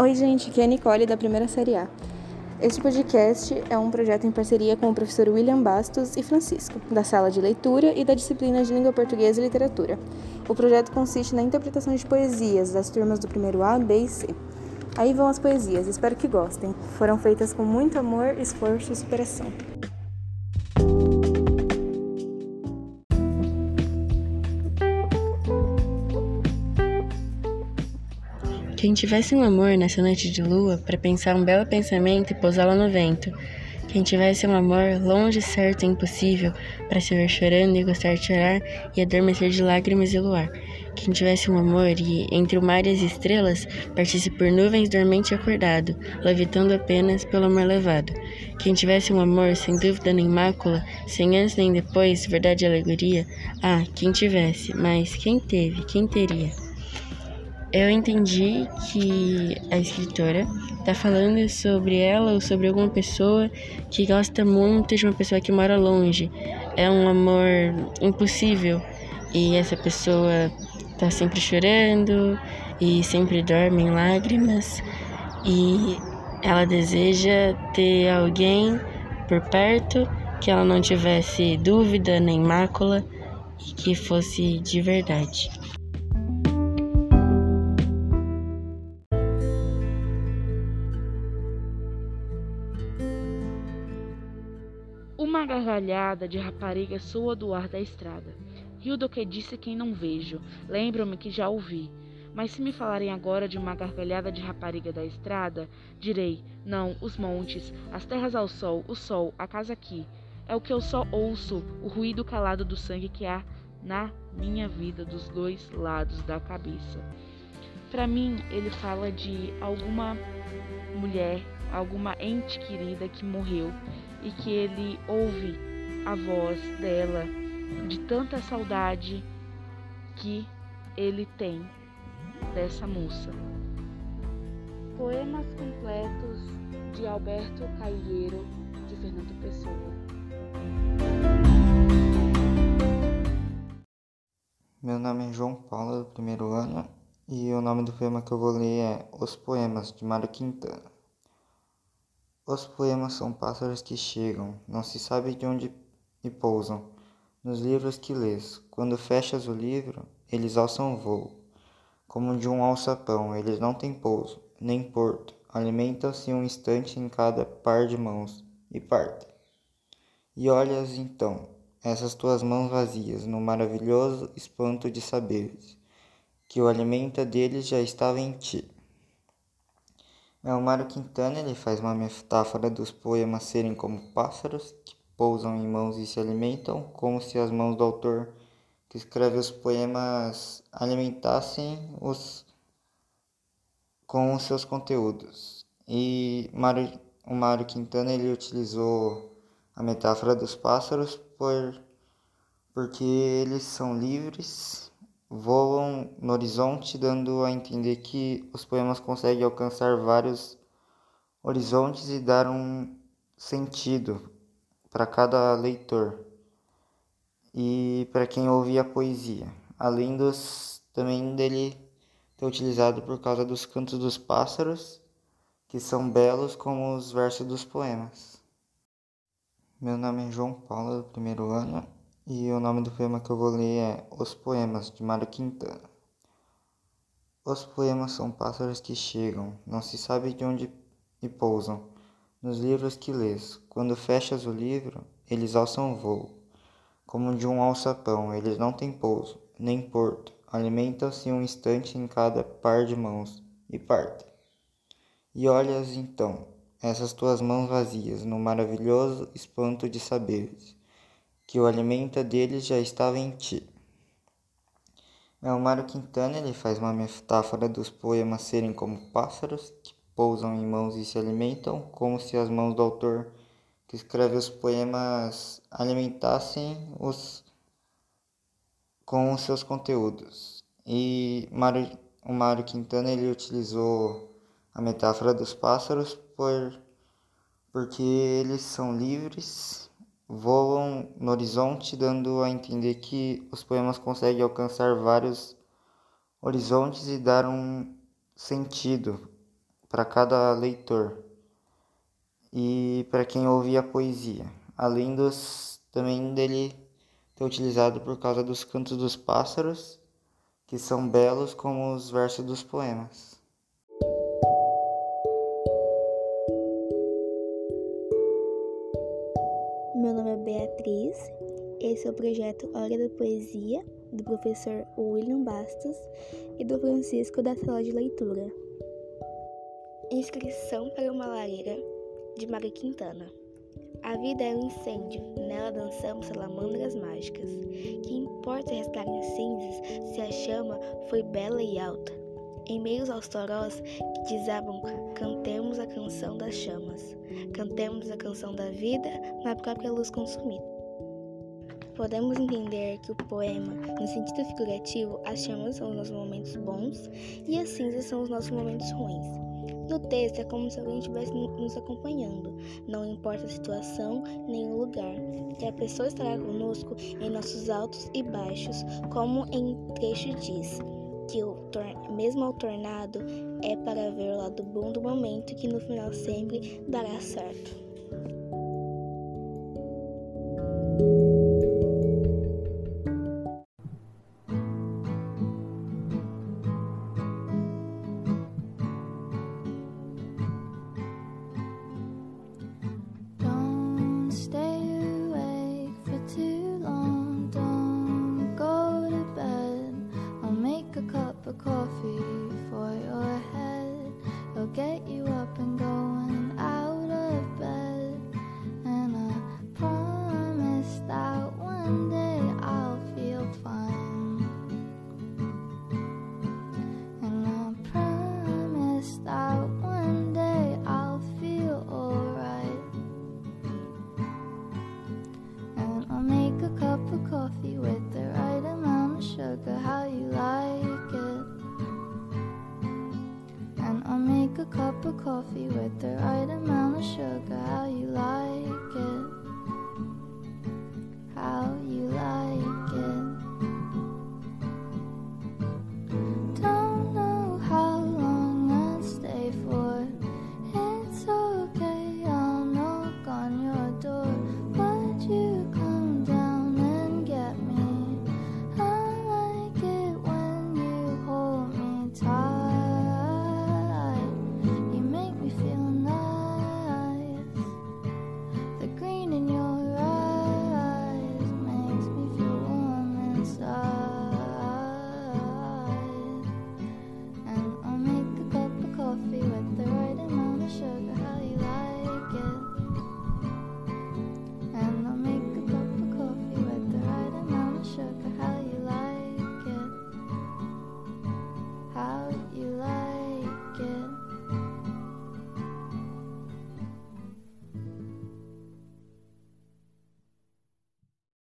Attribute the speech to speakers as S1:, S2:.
S1: Oi, gente, aqui é a Nicole da primeira série A. Este podcast é um projeto em parceria com o professor William Bastos e Francisco, da sala de leitura e da disciplina de língua portuguesa e literatura. O projeto consiste na interpretação de poesias das turmas do primeiro A, B e C. Aí vão as poesias, espero que gostem. Foram feitas com muito amor, esforço e superação.
S2: Quem tivesse um amor nessa noite de lua para pensar um belo pensamento e pousá-lo no vento. Quem tivesse um amor longe, certo e impossível para se ver chorando e gostar de chorar e adormecer de lágrimas e luar. Quem tivesse um amor e, entre o mar e as estrelas, partisse por nuvens dormente acordado, levitando apenas pelo amor levado. Quem tivesse um amor sem dúvida nem mácula, sem antes nem depois, verdade e alegoria. Ah, quem tivesse, mas quem teve, quem teria? Eu entendi que a escritora está falando sobre ela ou sobre alguma pessoa que gosta muito de uma pessoa que mora longe. É um amor impossível e essa pessoa está sempre chorando e sempre dorme em lágrimas e ela deseja ter alguém por perto que ela não tivesse dúvida nem mácula e que fosse de verdade.
S3: Uma gargalhada de rapariga soa do ar da estrada. Rio do que disse quem não vejo. Lembro-me que já ouvi. Mas se me falarem agora de uma gargalhada de rapariga da estrada, direi: não, os montes, as terras ao sol, o sol, a casa aqui. É o que eu só ouço, o ruído calado do sangue que há na minha vida dos dois lados da cabeça. Para mim, ele fala de alguma mulher, alguma ente querida que morreu e que ele ouve a voz dela de tanta saudade que ele tem dessa moça. Poemas completos de Alberto Caieiro, de Fernando Pessoa.
S4: Meu nome é João Paulo, do primeiro ano, e o nome do poema que eu vou ler é Os Poemas, de Mário Quintana. Os poemas são pássaros que chegam, não se sabe de onde e pousam. Nos livros que lês, quando fechas o livro, eles alçam voo. Como de um alçapão, eles não têm pouso, nem porto, alimentam-se um instante em cada par de mãos, e partem. E olhas então, essas tuas mãos vazias, no maravilhoso espanto de saberes, que o alimento deles já estava em ti. É o Mário Quintana ele faz uma metáfora dos poemas serem como pássaros que pousam em mãos e se alimentam, como se as mãos do autor que escreve os poemas alimentassem os com os seus conteúdos. E Mário, o Mário Quintana ele utilizou a metáfora dos pássaros por porque eles são livres voam no horizonte, dando a entender que os poemas conseguem alcançar vários horizontes e dar um sentido para cada leitor e para quem ouve a poesia, além dos também dele ter utilizado por causa dos cantos dos pássaros, que são belos como os versos dos poemas. Meu nome é João Paulo, do primeiro ano, e o nome do poema que eu vou ler é Os Poemas, de Mário Quintana. Os poemas são pássaros que chegam, não se sabe de onde e pousam. Nos livros que lês, quando fechas o livro, eles alçam voo. Como de um alçapão, eles não têm pouso, nem porto, alimentam-se um instante em cada par de mãos, e partem. E olhas então, essas tuas mãos vazias, no maravilhoso espanto de saberes que o alimenta deles já estava em ti. O Mário Quintana ele faz uma metáfora dos poemas serem como pássaros que pousam em mãos e se alimentam, como se as mãos do autor que escreve os poemas alimentassem os com os seus conteúdos. E Mário, o Mário Quintana ele utilizou a metáfora dos pássaros por porque eles são livres voam no horizonte, dando a entender que os poemas conseguem alcançar vários horizontes e dar um sentido para cada leitor e para quem ouvia a poesia, além dos também dele ter utilizado por causa dos cantos dos pássaros, que são belos como os versos dos poemas.
S5: Beatriz, esse é o projeto Hora da Poesia, do professor William Bastos e do Francisco da Sala de Leitura. Inscrição para uma lareira de Maria Quintana. A vida é um incêndio, nela dançamos salamandras mágicas. Que importa restar em cinzas se a chama foi bela e alta? Em meio aos torós que desabam, cantemos a canção das chamas. Cantemos a canção da vida na própria luz consumida. Podemos entender que o poema, no sentido figurativo, as chamas são os nossos momentos bons e as cinzas são os nossos momentos ruins. No texto é como se alguém estivesse nos acompanhando, não importa a situação nem o lugar, que a pessoa estará conosco em nossos altos e baixos, como em trecho diz, que o mesmo ao tornado é para ver o lado bom do momento que no final sempre dará certo.